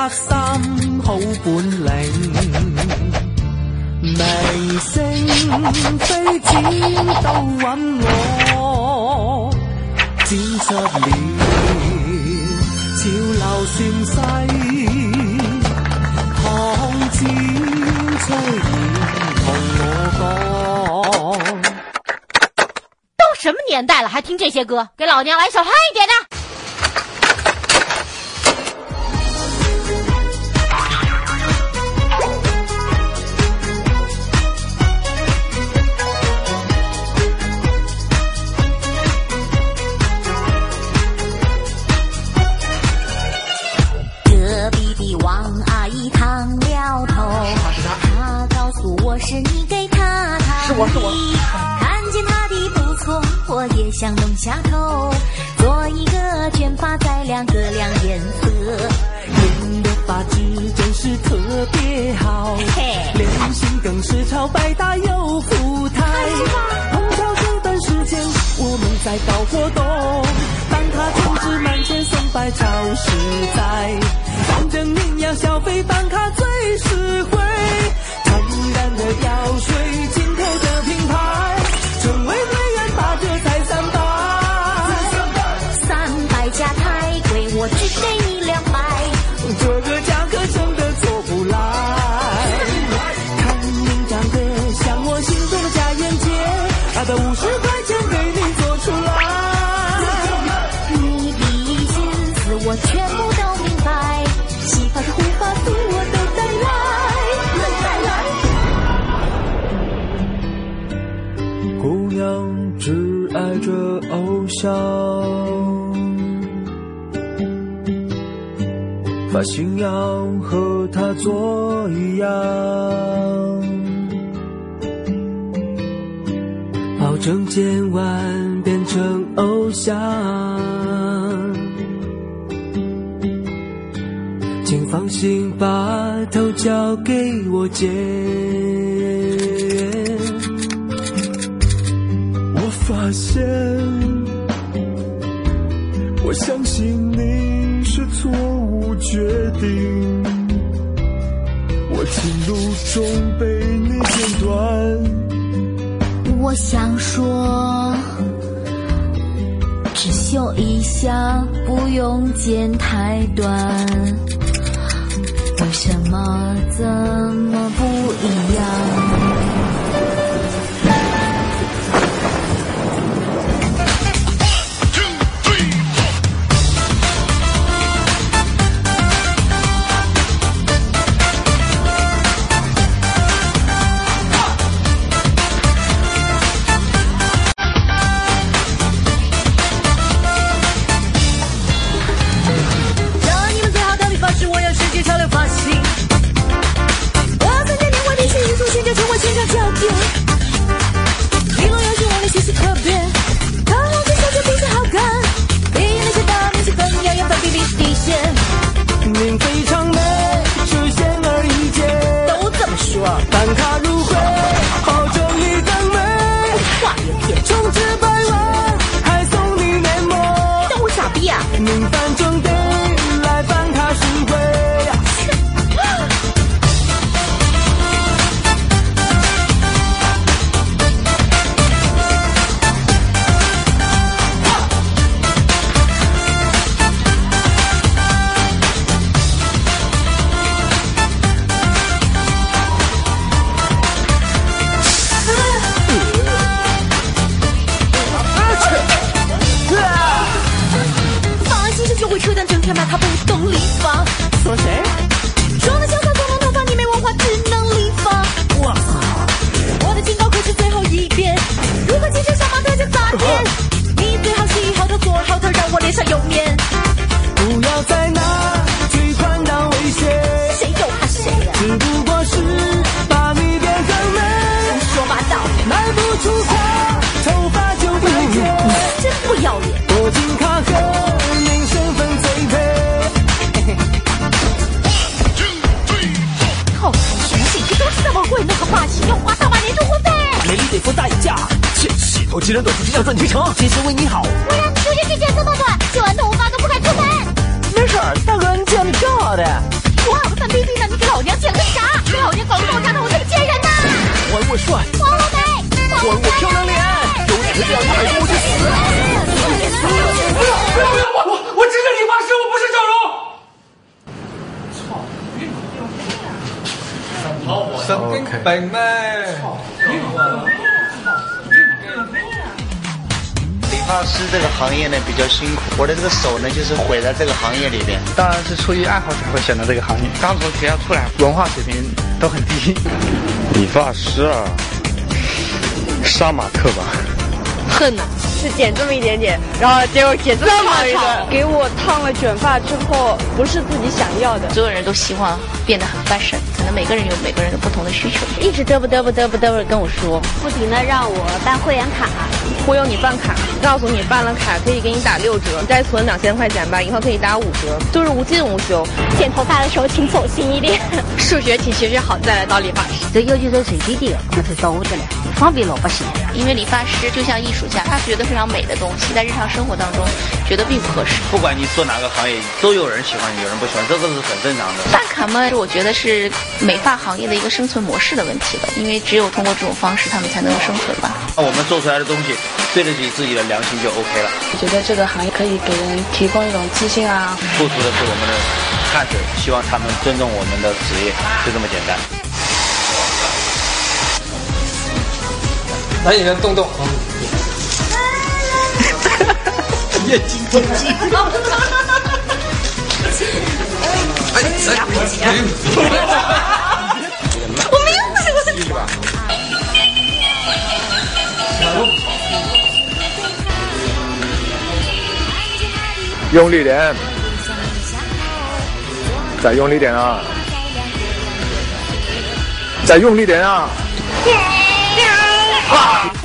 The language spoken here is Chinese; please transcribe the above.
得心好本领。明星飞展都揾我，展出了潮流盛世，唐朝翠同我讲。都什么年代了，还听这些歌？给老娘来首嗨一点的！是你给他他是我是我。看见他的不错，我也想弄下头，做一个卷发再两个亮颜色。人的发质真是特别好，脸型更是超百搭又富态。碰巧这段时间我们在搞活动，当他充值满千送百超实在，反正你要消费办卡最实。偶像。发型要和他做一样，保证今晚变成偶像。请放心把头交给我剪。发现我相信你是错误决定，我情路中被你剪断，我想说只修一下，不用剪太短，为什么怎么？并非。动力房居然走出去要赚钱，成真心为你好。我让你出去去剪这么短，剪完头发都不敢出门。没事，大哥，你剪的挺好的。我好粉冰呢，你给老娘剪个啥？你老娘广告上的我这贱人呐！还我帅，夸我美，夸我漂亮脸。有你这样，我。不要不要，我我我是理发师，我不是整容。神经病？发师这个行业呢比较辛苦，我的这个手呢就是毁在这个行业里边。当然是出于爱好才会选择这个行业。刚从学校出来，文化水平都很低。理发师啊，杀马特吧。恨呐，是剪这么一点点，然后结果剪这么长，给我烫了卷发之后，不是自己想要的。所有人都希望变得很 fashion，可能每个人有每个人的不同的需求。一直嘚啵嘚啵嘚啵嘚啵跟我说，不停的让我办会员卡，忽悠你办卡，告诉你办了卡可以给你打六折，再存两千块钱吧，以后可以打五折，就是无尽无休。剪头发的时候请走心一点，数学题学学好再来当理发师。这要求是最低的，那是刀的了，方便老百姓。因为理发师就像艺术家，他觉得非常美的东西，在日常生活当中觉得并不合适。不管你做哪个行业，都有人喜欢，有人不喜欢，这个是很正常的。办卡嘛，我觉得是美发行业的一个生存模式的问题了，因为只有通过这种方式，他们才能生存吧。那我们做出来的东西对得起自己的良心就 OK 了。我觉得这个行业可以给人提供一种自信啊。付出的是我们的汗水，希望他们尊重我们的职业，就这么简单。来，你们动动，哈哈哈哈哈眼睛动机。哎哎，我没有，我是吧？用力点，再用力点啊！再用力点啊！啊